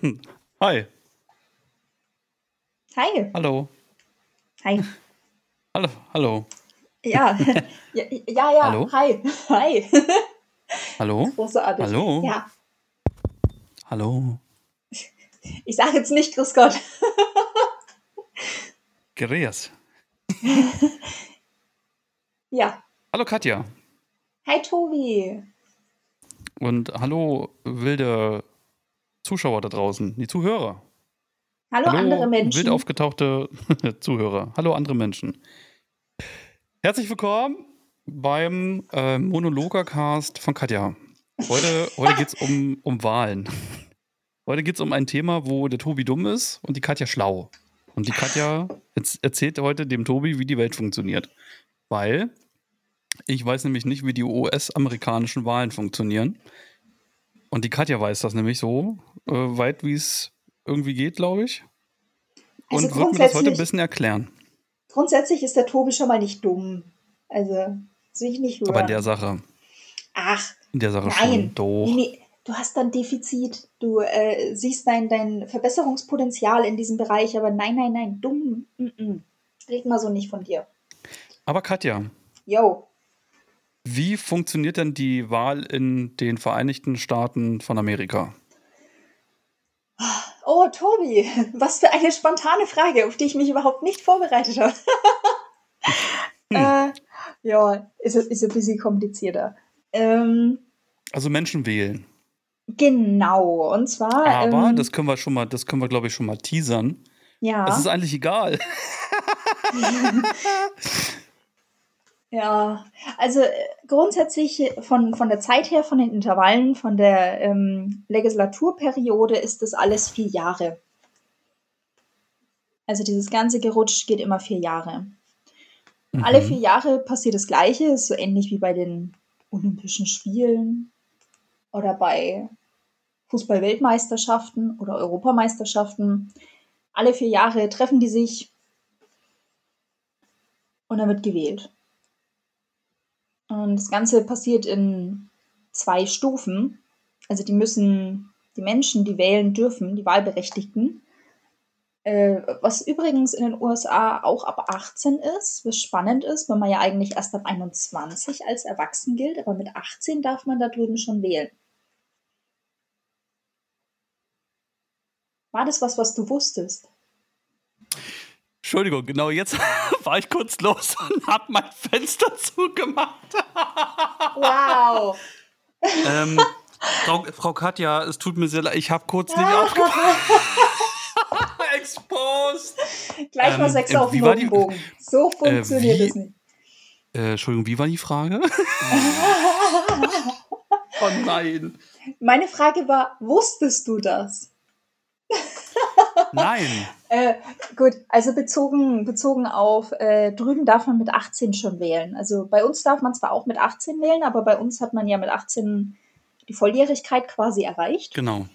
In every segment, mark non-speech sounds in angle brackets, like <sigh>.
<laughs> Hi. Hi. Hallo. Hi. Hallo. Hallo. Ja. <laughs> ja, ja, ja. Hallo? Hi. Hi. Hallo. <laughs> Großartig. Hallo. Ja. Hallo. Ich sage jetzt nicht Grüß Gott. Gereas. Ja. Hallo Katja. Hi Tobi. Und hallo wilde Zuschauer da draußen, die Zuhörer. Hallo, andere Menschen. wild aufgetauchte <laughs> Zuhörer. Hallo andere Menschen. Herzlich willkommen beim äh, Monologercast von Katja. Heute, heute geht es um, um Wahlen. Heute geht es um ein Thema, wo der Tobi dumm ist und die Katja schlau. Und die Katja erzählt heute dem Tobi, wie die Welt funktioniert. Weil ich weiß nämlich nicht, wie die US-amerikanischen Wahlen funktionieren. Und die Katja weiß das nämlich so äh, weit, wie es irgendwie geht, glaube ich. Also und wird mir das heute ein bisschen erklären. Grundsätzlich ist der Tobi schon mal nicht dumm. Also, das will ich nicht hören. Aber in der Sache. Ach. In der Sache nein. schon. Doch. Nee, nee. Du hast dann Defizit. Du äh, siehst dein, dein Verbesserungspotenzial in diesem Bereich, aber nein, nein, nein, dumm. Mm -mm. Red mal so nicht von dir. Aber Katja. Yo. Wie funktioniert denn die Wahl in den Vereinigten Staaten von Amerika? Oh, Tobi, was für eine spontane Frage, auf die ich mich überhaupt nicht vorbereitet habe. hm. äh, ja, ist, ist ein bisschen komplizierter. Ähm, also Menschen wählen. Genau, und zwar. Aber ähm, das können wir schon mal, das können wir, glaube ich, schon mal teasern. Ja. Es ist eigentlich egal. <laughs> ja, also äh, grundsätzlich von, von der Zeit her, von den Intervallen, von der ähm, Legislaturperiode ist das alles vier Jahre. Also dieses ganze Gerutsch geht immer vier Jahre. Mhm. Alle vier Jahre passiert das Gleiche, ist so ähnlich wie bei den Olympischen Spielen oder bei Fußball-Weltmeisterschaften oder Europameisterschaften. Alle vier Jahre treffen die sich und dann wird gewählt. Und das Ganze passiert in zwei Stufen. Also die müssen, die Menschen, die wählen dürfen, die Wahlberechtigten, äh, was übrigens in den USA auch ab 18 ist, was spannend ist, weil man ja eigentlich erst ab 21 als erwachsen gilt, aber mit 18 darf man da drüben schon wählen. War das was, was du wusstest? Entschuldigung, genau jetzt <laughs> war ich kurz los und habe mein Fenster zugemacht. wow. ähm, Frau, Frau, Katja, es tut mir sehr leid, ich habe kurz nicht aufgepasst. <laughs> Exposed. Gleich mal ähm, sechs auf den Bogen. So funktioniert äh, wie, es nicht. Äh, Entschuldigung, wie war die Frage? <laughs> oh nein. Meine Frage war, wusstest du das? Nein. <laughs> äh, gut, also bezogen, bezogen auf, äh, drüben darf man mit 18 schon wählen. Also bei uns darf man zwar auch mit 18 wählen, aber bei uns hat man ja mit 18 die Volljährigkeit quasi erreicht. Genau.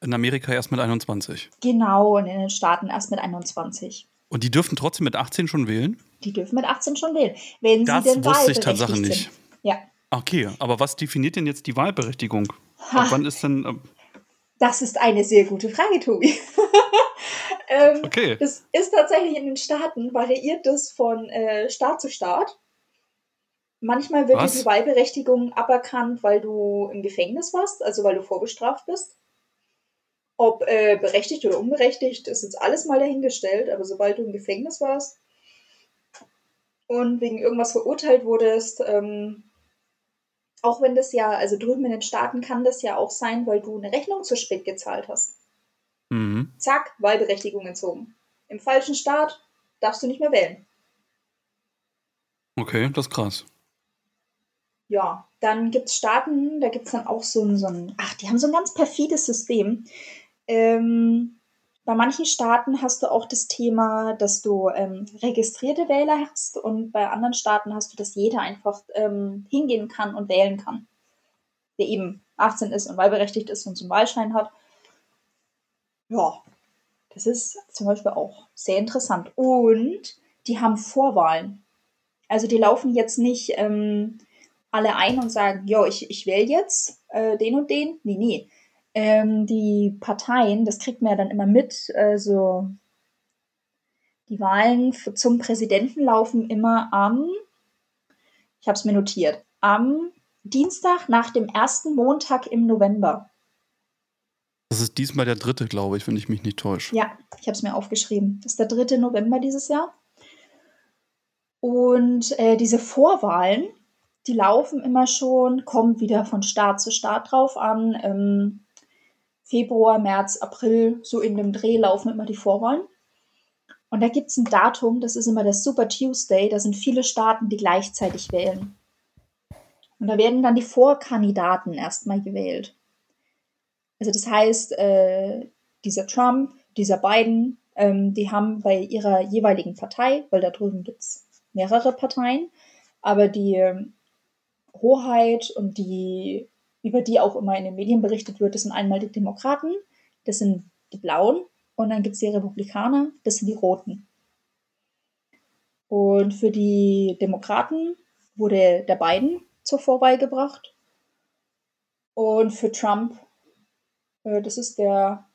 In Amerika erst mit 21. Genau, und in den Staaten erst mit 21. Und die dürfen trotzdem mit 18 schon wählen? Die dürfen mit 18 schon wählen. Wenn das sie denn wusste ich tatsächlich nicht. Ja. Okay, aber was definiert denn jetzt die Wahlberechtigung? Wann ist denn. Äh das ist eine sehr gute Frage, Tobi. <laughs> ähm, okay. Das ist tatsächlich in den Staaten, variiert das von äh, Staat zu Staat. Manchmal wird dir die Wahlberechtigung aberkannt, weil du im Gefängnis warst, also weil du vorbestraft bist. Ob äh, berechtigt oder unberechtigt, ist jetzt alles mal dahingestellt, aber sobald du im Gefängnis warst und wegen irgendwas verurteilt wurdest, ähm, auch wenn das ja, also drüben in den Staaten kann das ja auch sein, weil du eine Rechnung zu spät gezahlt hast. Mhm. Zack, Wahlberechtigung entzogen. Im falschen Staat darfst du nicht mehr wählen. Okay, das ist krass. Ja, dann gibt es Staaten, da gibt es dann auch so ein, so ein, ach, die haben so ein ganz perfides System. Ähm, bei manchen Staaten hast du auch das Thema, dass du ähm, registrierte Wähler hast und bei anderen Staaten hast du, dass jeder einfach ähm, hingehen kann und wählen kann. Der eben 18 ist und wahlberechtigt ist und zum Wahlschein hat. Ja, das ist zum Beispiel auch sehr interessant. Und die haben Vorwahlen. Also die laufen jetzt nicht ähm, alle ein und sagen, ja, ich, ich wähle jetzt äh, den und den. Nee, nee. ähm, die Parteien, das kriegt man ja dann immer mit, also die Wahlen zum Präsidenten laufen immer am, ich habe es mir notiert, am Dienstag nach dem ersten Montag im November. Das ist diesmal der dritte, glaube ich, wenn ich mich nicht täusche. Ja, ich habe es mir aufgeschrieben. Das ist der dritte November dieses Jahr. Und äh, diese Vorwahlen, die laufen immer schon, kommt wieder von Staat zu Staat drauf an. Ähm, Februar, März, April, so in dem Dreh laufen immer die Vorwahlen. Und da gibt es ein Datum, das ist immer der Super Tuesday, da sind viele Staaten, die gleichzeitig wählen. Und da werden dann die Vorkandidaten erstmal gewählt. Also das heißt, äh, dieser Trump, dieser Biden, ähm, die haben bei ihrer jeweiligen Partei, weil da drüben gibt es mehrere Parteien, aber die ähm, Hoheit und die, über die auch immer in den Medien berichtet wird, das sind einmal die Demokraten, das sind die Blauen und dann gibt es die Republikaner, das sind die Roten. Und für die Demokraten wurde der Biden zur Vorwahl gebracht. Und für Trump, das ist der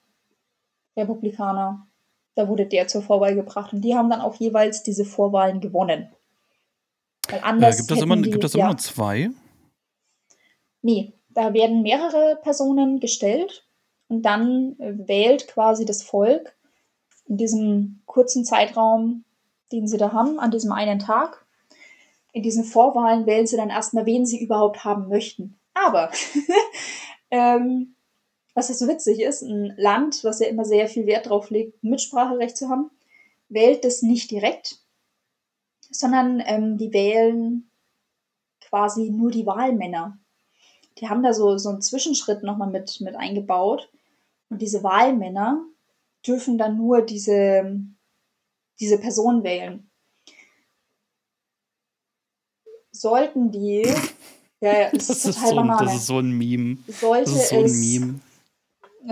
Republikaner, da wurde der zur Vorwahl gebracht. Und die haben dann auch jeweils diese Vorwahlen gewonnen. Weil anders äh, gibt es immer, die, gibt das immer ja, nur zwei? Nee, da werden mehrere Personen gestellt und dann äh, wählt quasi das Volk in diesem kurzen Zeitraum, den sie da haben, an diesem einen Tag. In diesen Vorwahlen wählen sie dann erstmal, wen sie überhaupt haben möchten. Aber, <laughs> ähm, was ja so witzig ist, ein Land, was ja immer sehr viel Wert drauf legt, Mitspracherecht zu haben, wählt das nicht direkt, sondern ähm, die wählen quasi nur die Wahlmänner. Die haben da so, so einen Zwischenschritt nochmal mit, mit eingebaut, und diese Wahlmänner dürfen dann nur diese, diese Person wählen. Sollten die, ja, das, das ist total so banal. Das ist so ein Meme. Sollte das ist so ein es, Meme.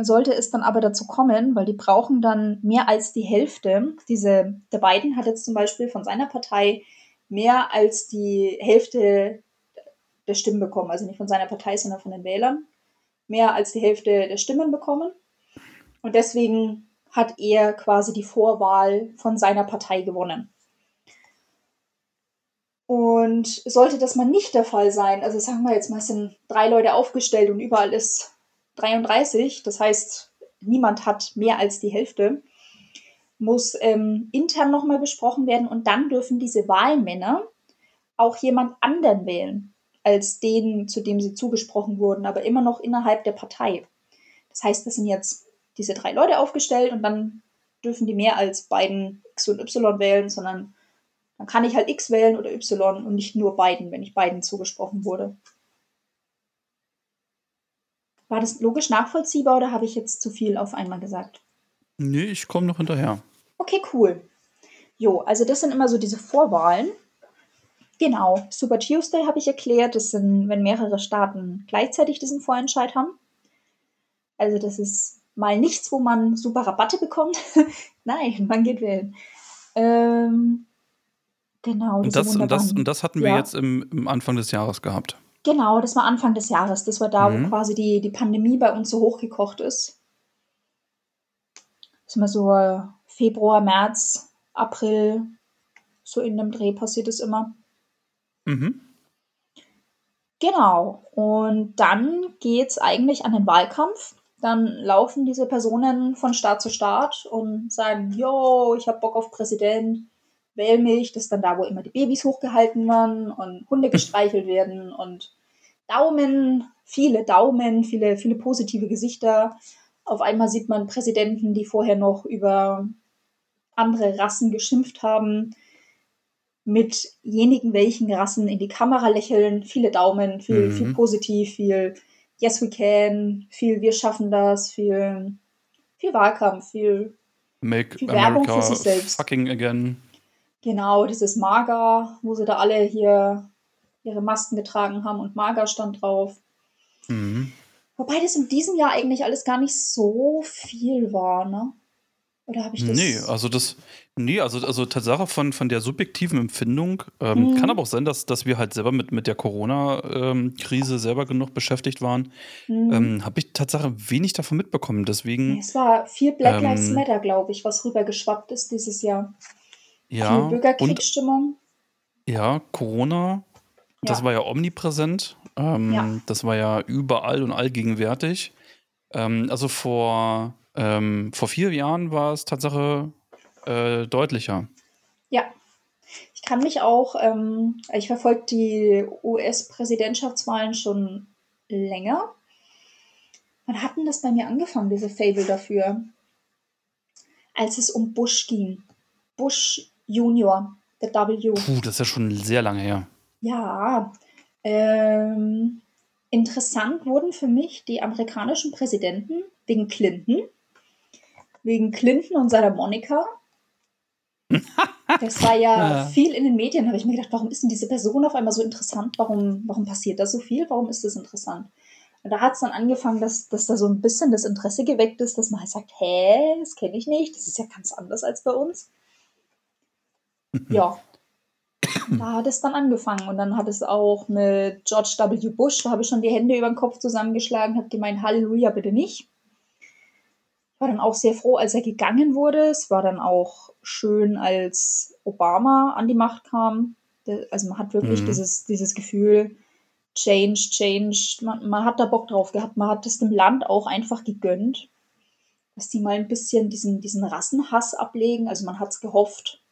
Sollte es dann aber dazu kommen, weil die brauchen dann mehr als die Hälfte. Diese, der Biden hat jetzt zum Beispiel von seiner Partei mehr als die Hälfte der Stimmen bekommen. Also nicht von seiner Partei, sondern von den Wählern. Mehr als die Hälfte der Stimmen bekommen. Und deswegen hat er quasi die Vorwahl von seiner Partei gewonnen. Und sollte das mal nicht der Fall sein, also sagen wir jetzt mal, es sind drei Leute aufgestellt und überall ist 33, das heißt, niemand hat mehr als die Hälfte, muss ähm, intern nochmal besprochen werden und dann dürfen diese Wahlmänner auch jemand anderen wählen als den, zu dem sie zugesprochen wurden, aber immer noch innerhalb der Partei. Das heißt, das sind jetzt diese drei Leute aufgestellt und dann dürfen die mehr als beiden X und Y wählen, sondern dann kann ich halt X wählen oder Y und nicht nur beiden, wenn ich beiden zugesprochen wurde. War das logisch nachvollziehbar oder habe ich jetzt zu viel auf einmal gesagt? Nee, ich komme noch hinterher. Okay, cool. Jo, also das sind immer so diese Vorwahlen. Genau, Super Tuesday habe ich erklärt. Das sind, wenn mehrere Staaten gleichzeitig diesen Vorentscheid haben. Also das ist mal nichts, wo man super Rabatte bekommt. <laughs> Nein, man geht wählen. Ähm, genau. Und das, und, das, und das hatten wir ja. jetzt im, im, Anfang des Jahres gehabt. Genau, das war Anfang des Jahres. Das war da, mhm. wo quasi die, die Pandemie bei uns so hochgekocht ist. Das ist immer so äh, Februar, März, April, so in dem Dreh passiert es immer. Mhm. Genau. Und dann geht es eigentlich an den Wahlkampf dann laufen diese Personen von Staat zu Staat und sagen, yo, ich habe Bock auf Präsident, wähl mich. Das ist dann da, wo immer die Babys hochgehalten werden und Hunde <laughs> gestreichelt werden und Daumen, viele Daumen, viele, viele positive Gesichter. Auf einmal sieht man Präsidenten, die vorher noch über andere Rassen geschimpft haben, mit jenigen welchen Rassen in die Kamera lächeln, viele Daumen, viel, mhm. viel positiv, viel Yes We Can, viel Wir schaffen das, viel, viel Wahlkampf, viel, Make viel Werbung America für sich selbst. Fucking again. Genau, dieses Mager, wo sie da alle hier ihre Masken getragen haben und Mager stand drauf. Mhm. Wobei das in diesem Jahr eigentlich alles gar nicht so viel war, ne? Oder habe ich das? Nee, also das, nee, also, also Tatsache von, von der subjektiven Empfindung. Ähm, Mhm. Kann aber auch sein, dass, dass wir halt selber mit, mit der Corona-Krise selber genug beschäftigt waren. Hm. Ähm, Habe ich Tatsache wenig davon mitbekommen. Deswegen, es war viel Black Lives ähm, Matter, glaube ich, was rübergeschwappt ist dieses Jahr. ja. Viel Und Bürgerkriegsstimmung. ja, Corona, das Ja. war ja omnipräsent. Ähm, Ja. Das war ja überall und allgegenwärtig. Ähm, also vor, ähm, vor vier Jahren war es Tatsache äh, deutlicher. Ja. Ich kann mich auch, ähm, ich verfolge die US-Präsidentschaftswahlen schon länger. Wann hat denn das bei mir angefangen, diese Fable dafür? Als es um Bush ging. Bush Junior, der W. Puh, das ist ja schon sehr lange her. Ja, ähm, interessant wurden für mich die amerikanischen Präsidenten wegen Clinton, wegen Clinton und seiner Monika. <laughs> Das war ja Ja. viel in den Medien, habe ich mir gedacht, warum ist denn diese Person auf einmal so interessant? Warum, warum passiert da so viel? Warum ist das interessant? Und da hat es dann angefangen, dass, dass da so ein bisschen das Interesse geweckt ist, dass man halt sagt, hä, das kenne ich nicht, das ist ja ganz anders als bei uns. <laughs> Ja, da hat es dann angefangen und dann hat es auch mit George W. Bush, da habe ich schon die Hände über den Kopf zusammengeschlagen, habe gemeint, Halleluja, bitte nicht. Ich war dann auch sehr froh, als er gegangen wurde. Es war dann auch schön, als Obama an die Macht kam. Also man hat wirklich Mhm. dieses, dieses Gefühl, Change, Change. Man, man hat da Bock drauf gehabt. Man hat es dem Land auch einfach gegönnt, dass die mal ein bisschen diesen, diesen Rassenhass ablegen. Also man hat es gehofft.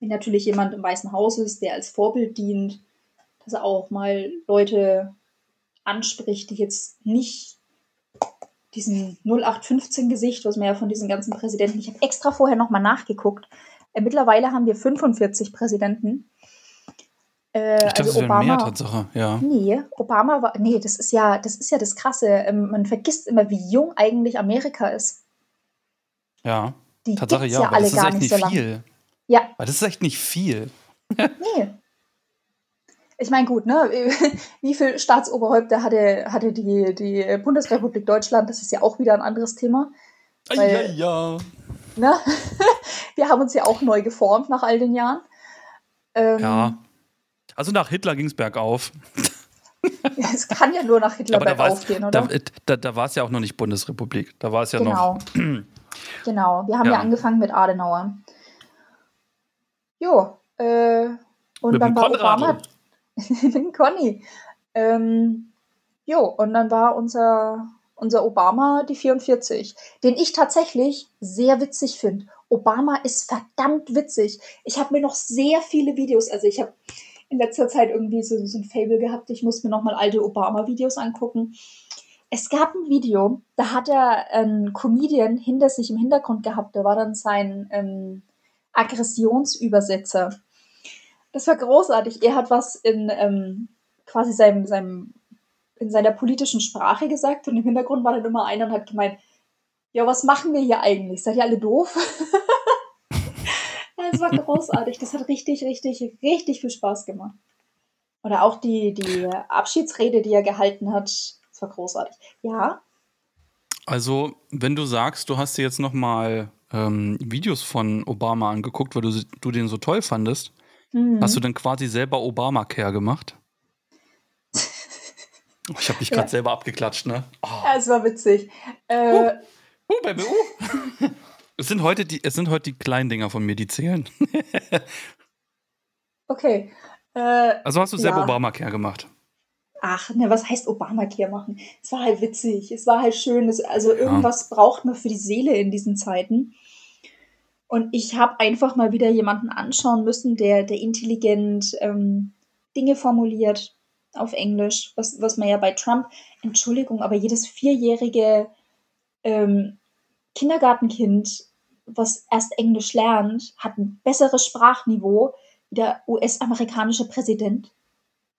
Wenn natürlich jemand im Weißen Haus ist, der als Vorbild dient, dass er auch mal Leute anspricht, die jetzt nicht diesen 0815-Gesicht, was man ja von diesen ganzen Präsidenten, ich habe extra vorher nochmal nachgeguckt. Äh, mittlerweile haben wir 45 Präsidenten. Äh, Ich dachte, also Obama, mehr Tatsache, ja. Nee, Obama war. Nee, das ist ja, das ist ja das Krasse. Ähm, man vergisst immer, wie jung eigentlich Amerika ist. Ja. Die Tatsache, ja, ja, alle das ist gar echt nicht so viel. Ja, Weil das ist echt nicht viel. <laughs> nee. Ich meine, gut, ne? <laughs> Wie viele Staatsoberhäupter hatte, hatte die, die Bundesrepublik Deutschland? Das ist ja auch wieder ein anderes Thema. Weil- ja, ja. Ne? <laughs> Wir haben uns ja auch neu geformt nach all den Jahren. Ähm, Ja. Also nach Hitler ging es bergauf. Es kann ja nur nach Hitler Aber da bergauf gehen, da, oder? da, da war es ja auch noch nicht Bundesrepublik. Da war es ja genau. noch. <clears throat> genau. Wir haben ja. Ja. angefangen mit Adenauer. Jo, äh, und Mit dann war. Obama. <laughs> Conny. Ähm, jo, und dann war unser, unser Obama die 44, den ich tatsächlich sehr witzig finde. Obama ist verdammt witzig. Ich habe mir noch sehr viele Videos, also ich habe in letzter Zeit irgendwie so, so ein Fable gehabt, ich muss mir noch mal alte Obama-Videos angucken. Es gab ein Video, da hat er einen Comedian hinter sich im Hintergrund gehabt, der war dann sein ähm, Aggressionsübersetzer. Das war großartig. Er hat was in ähm, quasi seinem, seinem, in seiner politischen Sprache gesagt und im Hintergrund war dann immer einer und hat gemeint, ja, was machen wir hier eigentlich? Seid ihr alle doof? <laughs> Das war großartig. Das hat richtig, richtig, richtig viel Spaß gemacht. Oder auch die, die Abschiedsrede, die er gehalten hat. Das war großartig. Ja, Also, wenn du sagst, du hast dir jetzt nochmal ähm, Videos von Obama angeguckt, weil du, du den so toll fandest, Mhm. hast du dann quasi selber Obamacare gemacht? Oh, ich habe mich gerade Ja. selber abgeklatscht, ne? Oh. Ja, es war witzig. Äh, Uh, Baby, uh. es, sind heute die, es sind heute die kleinen Dinger von mir, die zählen. <laughs> okay. Äh, Also hast du selber Ja. Obamacare gemacht. Ach, ne, was heißt Obamacare machen? Es war halt witzig. Es war halt schön. Es, also irgendwas braucht man für die Seele in diesen Zeiten. Und ich habe einfach mal wieder jemanden anschauen müssen, der, der intelligent ähm, Dinge formuliert auf Englisch, was, was man ja bei Trump, Entschuldigung, aber jedes vierjährige ähm, Kindergartenkind, was erst Englisch lernt, hat ein besseres Sprachniveau wie der US-amerikanische Präsident.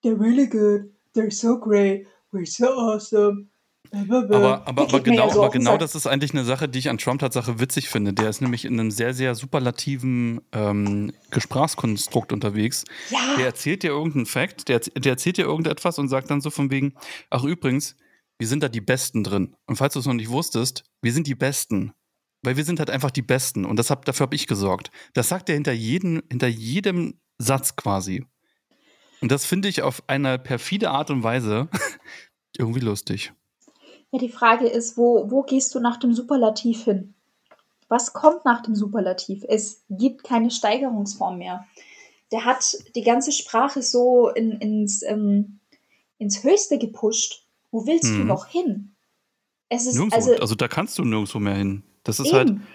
They're really good, they're so great, we're so awesome. Aber, aber, aber genau, ja so aber genau das ist eigentlich eine Sache, die ich an Trump Tatsache witzig finde. Der ist nämlich in einem sehr, sehr superlativen ähm, Sprachkonstrukt unterwegs. Ja, Der erzählt dir irgendeinen Fact, der, der erzählt dir irgendetwas und sagt dann so von wegen, ach übrigens, wir sind da die Besten drin. Und falls du es noch nicht wusstest, wir sind die Besten. weil wir sind halt einfach die Besten und das hab, dafür habe ich gesorgt. Das sagt er hinter, hinter jedem Satz quasi. Und das finde ich auf eine perfide Art und Weise <laughs> irgendwie lustig. Ja, die Frage ist, wo, wo gehst du nach dem Superlativ hin? Was kommt nach dem Superlativ? Es gibt keine Steigerungsform mehr. Der hat die ganze Sprache so in, ins, ähm, ins Höchste gepusht. Wo willst hm. du mhm. noch hin? Es ist nirgendwo. also, also da kannst du nirgendwo mehr hin. Das ist halt eben. halt.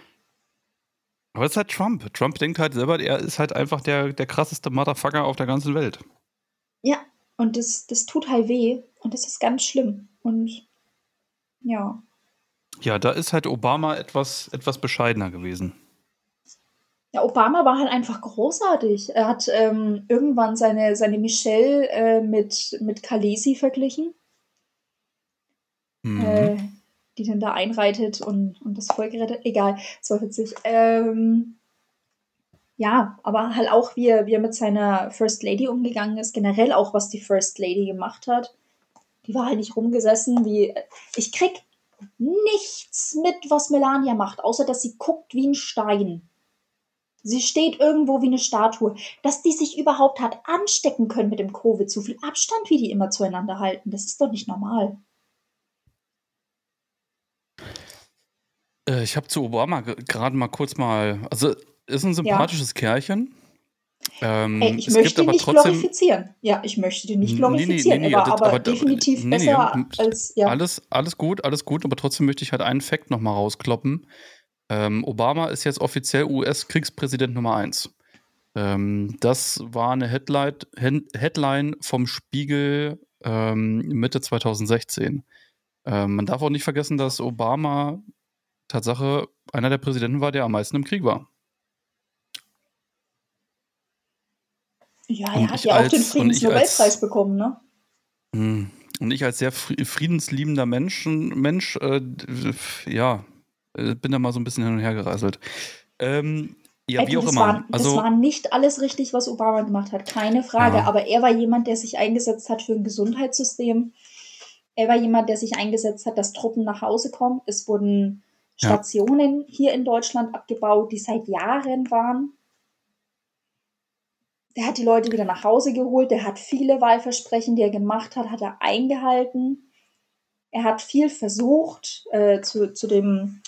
Aber es ist halt Trump. Trump denkt halt selber, er ist halt einfach der, der krasseste Motherfucker auf der ganzen Welt. Ja, und das, das tut halt weh. Und das ist ganz schlimm. Und ja. Ja, da ist halt Obama etwas, etwas bescheidener gewesen. Ja, Obama war halt einfach großartig. Er hat ähm, irgendwann seine, seine Michelle äh, mit, mit Khaleesi verglichen. Mhm. Äh, die dann da einreitet und, und das Volk rettet. Egal, so witzig. Ähm, ja, aber halt auch, wie er, wie er mit seiner First Lady umgegangen ist, generell auch, was die First Lady gemacht hat. Die war halt nicht rumgesessen, wie. Ich krieg nichts mit, was Melania macht, außer dass sie guckt wie ein Stein. Sie steht irgendwo wie eine Statue. Dass die sich überhaupt hat anstecken können mit dem Covid, so viel Abstand, wie die immer zueinander halten, das ist doch nicht normal. Äh, ich habe zu Obama gerade mal kurz mal, also ist ein sympathisches ja. Kerlchen. Ähm, Ey, ich möchte ihn nicht trotzdem, glorifizieren. Ja, ich möchte ihn nicht glorifizieren. Nee, nee, nee, er war aber, aber definitiv besser als. Ja. Alles, alles gut, alles gut, aber trotzdem möchte ich halt einen Fakt nochmal rauskloppen. Ähm, Obama ist jetzt offiziell US-Kriegspräsident Nummer 1. Ähm, das war eine Headline, Headline vom Spiegel ähm, Mitte 2016. Ähm, man darf auch nicht vergessen, dass Obama Tatsache einer der Präsidenten war, der am meisten im Krieg war. Ja, er und hat ja als, auch den Friedensnobelpreis bekommen, ne? Hm, und ich als sehr friedensliebender Mensch, Mensch äh, ja, äh, bin da mal so ein bisschen hin und her gereiselt. Ähm, ja, Ey, wie auch immer. War, also, das war nicht alles richtig, was Obama gemacht hat, keine Frage. Ja. Aber er war jemand, der sich eingesetzt hat für ein Gesundheitssystem. Er war jemand, der sich eingesetzt hat, dass Truppen nach Hause kommen. Es wurden Stationen ja. hier in Deutschland abgebaut, die seit Jahren waren. Der hat die Leute wieder nach Hause geholt, der hat viele Wahlversprechen, die er gemacht hat, hat er eingehalten. Er hat viel versucht, äh, zu, zu dem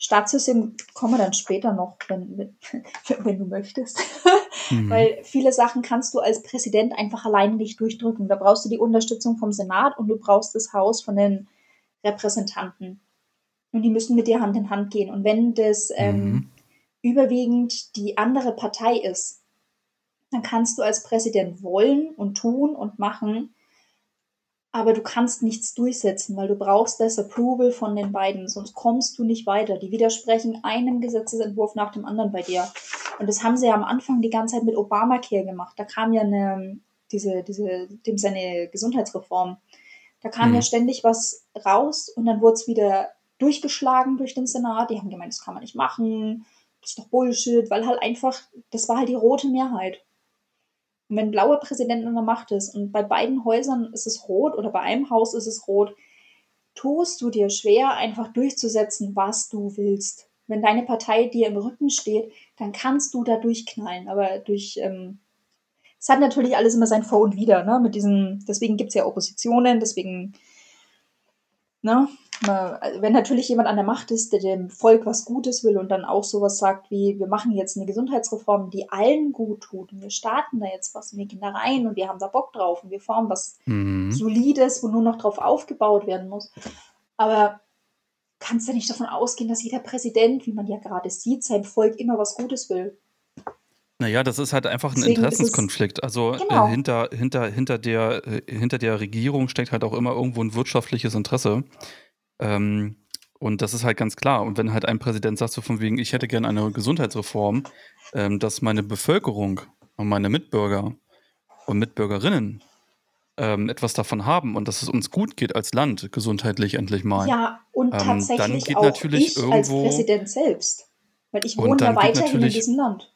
Staatssystem kommen wir dann später noch, wenn, wenn, <laughs> wenn du möchtest. mhm. Weil viele Sachen kannst du als Präsident einfach alleine nicht durchdrücken. Da brauchst du die Unterstützung vom Senat und du brauchst das Haus von den Repräsentanten. Und die müssen mit dir Hand in Hand gehen. Und wenn das ähm, mhm. überwiegend die andere Partei ist, dann kannst du als Präsident wollen und tun und machen, aber du kannst nichts durchsetzen, weil du brauchst das Approval von den beiden, sonst kommst du nicht weiter. Die widersprechen einem Gesetzesentwurf nach dem anderen bei dir. Und das haben sie ja am Anfang die ganze Zeit mit Obamacare gemacht. Da kam ja eine, diese, diese, dem seine Gesundheitsreform. Da kam mhm. ja ständig was raus und dann wurde es wieder durchgeschlagen durch den Senat. Die haben gemeint, das kann man nicht machen, das ist doch Bullshit, weil halt einfach, das war halt die rote Mehrheit. Und wenn blaue Präsident an der Macht ist und bei beiden Häusern ist es rot oder bei einem Haus ist es rot, tust du dir schwer, einfach durchzusetzen, was du willst. Wenn deine Partei dir im Rücken steht, dann kannst du da durchknallen. Aber durch, ähm, es hat natürlich alles immer sein Vor und Wider, ne? Mit diesen, deswegen gibt es ja Oppositionen, deswegen, ne? wenn natürlich jemand an der Macht ist, der dem Volk was Gutes will und dann auch sowas sagt wie, wir machen jetzt eine Gesundheitsreform, die allen gut tut und wir starten da jetzt was und wir gehen da rein und wir haben da Bock drauf und wir formen was mhm. Solides, wo nur noch drauf aufgebaut werden muss. Aber kannst du nicht davon ausgehen, dass jeder Präsident, wie man ja gerade sieht, seinem Volk immer was Gutes will. Naja, das ist halt einfach ein Deswegen Interessenskonflikt. Also äh, genau. äh, hinter, hinter, hinter, der, äh, hinter der Regierung steckt halt auch immer irgendwo ein wirtschaftliches Interesse. Ähm, und das ist halt ganz klar. Und wenn halt ein Präsident sagt, so von wegen, ich hätte gerne eine Gesundheitsreform, ähm, dass meine Bevölkerung und meine Mitbürger und Mitbürgerinnen ähm, etwas davon haben und dass es uns gut geht als Land, gesundheitlich endlich mal. Ja, und ähm, tatsächlich dann geht auch natürlich ich irgendwo, als Präsident selbst. Weil ich wohne ja weiterhin in diesem Land.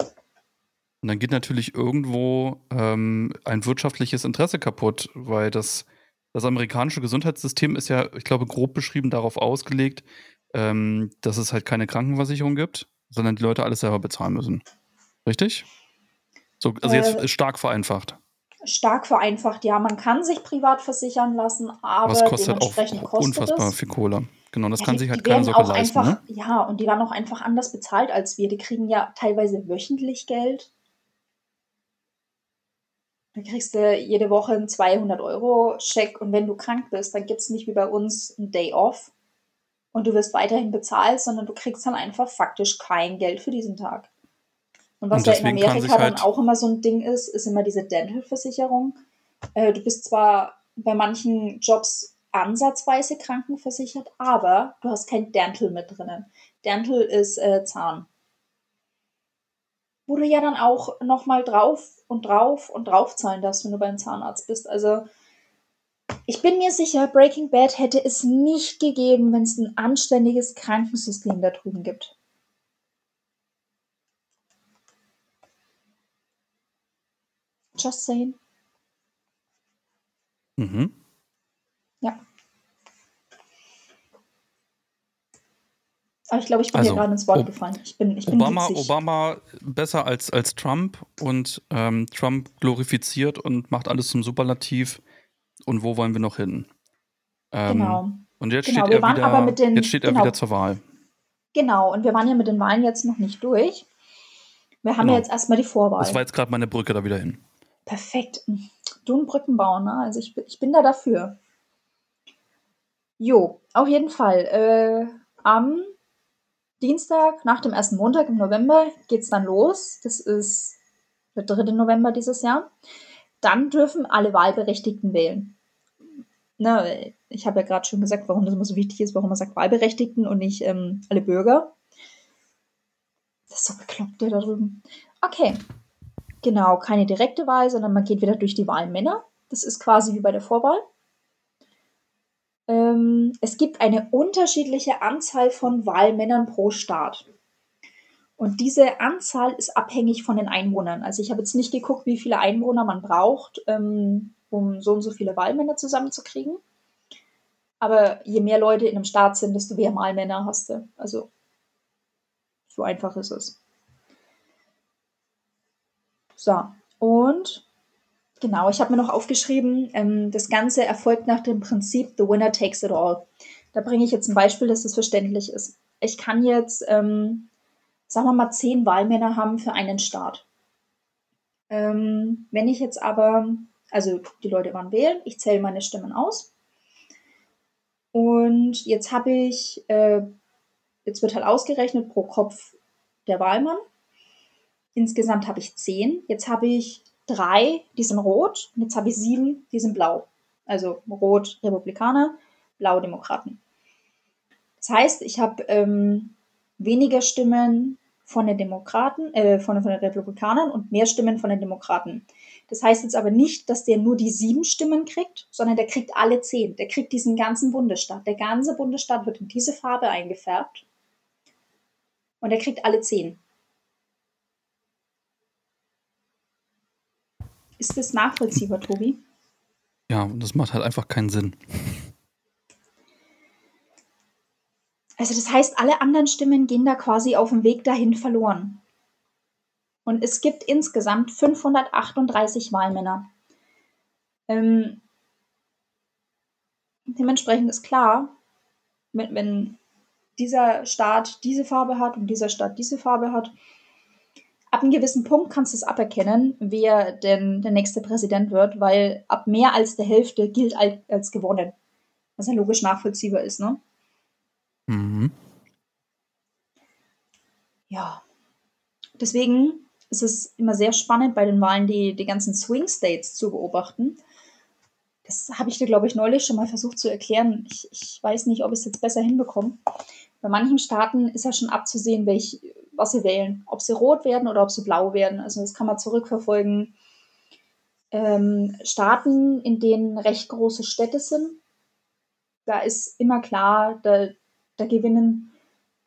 Und dann geht natürlich irgendwo ähm, ein wirtschaftliches Interesse kaputt, weil das das amerikanische Gesundheitssystem ist ja, ich glaube, grob beschrieben darauf ausgelegt, ähm, dass es halt keine Krankenversicherung gibt, sondern die Leute alles selber bezahlen müssen. Richtig? So, also jetzt Äh, stark vereinfacht. Stark vereinfacht, ja, man kann sich privat versichern lassen, aber es kostet auch dementsprechend kostet unfassbar es. viel Kohle. Genau, das kann die, sich halt die keine werden Socke auch leisten. einfach, Ne? ja, und die werden auch einfach anders bezahlt als wir. Die kriegen ja teilweise wöchentlich Geld. Da kriegst du jede Woche einen 200-Euro-Scheck und wenn du krank bist, dann gibt es nicht wie bei uns einen Day off und du wirst weiterhin bezahlt, sondern du kriegst dann einfach faktisch kein Geld für diesen Tag. Und was Und ja in Amerika sich dann halt- auch immer so ein Ding ist, ist immer diese Dental-Versicherung. Äh, du bist zwar bei manchen Jobs ansatzweise krankenversichert, aber du hast kein Dental mit drinnen. Dental ist äh, Zahn. Wo du ja dann auch nochmal drauf und drauf und drauf zahlen darfst, wenn du beim Zahnarzt bist. Also ich bin mir sicher, Breaking Bad hätte es nicht gegeben, wenn es ein anständiges Krankensystem da drüben gibt. Just saying. Mhm. Ja. Aber ich glaube, ich bin Also, dir gerade ins Wort Ob- gefallen. Ich bin, ich bin Obama, witzig. Obama besser als, als Trump und ähm, Trump glorifiziert und macht alles zum Superlativ. Und wo wollen wir noch hin? Ähm, Genau. Und jetzt Genau, steht er wieder, den- jetzt steht er genau. wieder zur Wahl. Genau, und wir waren ja mit den Wahlen jetzt noch nicht durch. Wir haben Genau. ja jetzt erstmal die Vorwahl. Das war jetzt gerade meine Brücke da wieder hin. Perfekt. Du ein Brückenbau, ne? Also ich, bin- ich bin da dafür. Jo, auf jeden Fall. Äh, am Dienstag, nach dem ersten Montag im November, geht's dann los. Das ist der 3. November dieses Jahr. Dann dürfen alle Wahlberechtigten wählen. Ne, ich habe ja gerade schon gesagt, warum das immer so wichtig ist, warum man sagt Wahlberechtigten und nicht ähm, alle Bürger. Das ist so bekloppt, der da drüben. Okay. Genau, keine direkte Wahl, sondern man geht wieder durch die Wahlmänner. Das ist quasi wie bei der Vorwahl. Ähm, es gibt eine unterschiedliche Anzahl von Wahlmännern pro Staat. Und diese Anzahl ist abhängig von den Einwohnern. Also ich habe jetzt nicht geguckt, wie viele Einwohner man braucht, ähm, um so und so viele Wahlmänner zusammenzukriegen. Aber je mehr Leute in einem Staat sind, desto mehr Wahlmänner hast du. Also so einfach ist es. So, und genau, ich habe mir noch aufgeschrieben, ähm, das Ganze erfolgt nach dem Prinzip The Winner Takes It All. Da bringe ich jetzt ein Beispiel, dass das verständlich ist. Ich kann jetzt, ähm, sagen wir mal, zehn Wahlmänner haben für einen Staat. Ähm, wenn ich jetzt aber, also die Leute waren wählen, ich zähle meine Stimmen aus. Und jetzt habe ich, äh, jetzt wird halt ausgerechnet pro Kopf der Wahlmann. Insgesamt habe ich zehn. Jetzt habe ich drei, die sind rot. Und jetzt habe ich sieben, die sind blau. Also rot Republikaner, blau Demokraten. Das heißt, ich habe ähm, weniger Stimmen von den Demokraten, äh, von, von den Republikanern und mehr Stimmen von den Demokraten. Das heißt jetzt aber nicht, dass der nur die sieben Stimmen kriegt, sondern der kriegt alle zehn. Der kriegt diesen ganzen Bundesstaat. Der ganze Bundesstaat wird in diese Farbe eingefärbt. Und er kriegt alle zehn. Ist das nachvollziehbar, Tobi? Ja, und das macht halt einfach keinen Sinn. Also das heißt, alle anderen Stimmen gehen da quasi auf dem Weg dahin verloren. Und es gibt insgesamt 538 Wahlmänner. Ähm, dementsprechend ist klar, wenn, wenn dieser Staat diese Farbe hat und dieser Staat diese Farbe hat, ab einem gewissen Punkt kannst du es aberkennen, wer denn der nächste Präsident wird, weil ab mehr als der Hälfte gilt als, als gewonnen. Was ja logisch nachvollziehbar ist, ne? Mhm. Ja. Deswegen ist es immer sehr spannend, bei den Wahlen die, die ganzen Swing States zu beobachten. Das habe ich dir, glaube ich, neulich schon mal versucht zu erklären. Ich, ich weiß nicht, ob ich es jetzt besser hinbekomme. Bei manchen Staaten ist ja schon abzusehen, welch, was sie wählen. Ob sie rot werden oder ob sie blau werden. Also das kann man zurückverfolgen. Ähm, Staaten, in denen recht große Städte sind, da ist immer klar, da, da gewinnen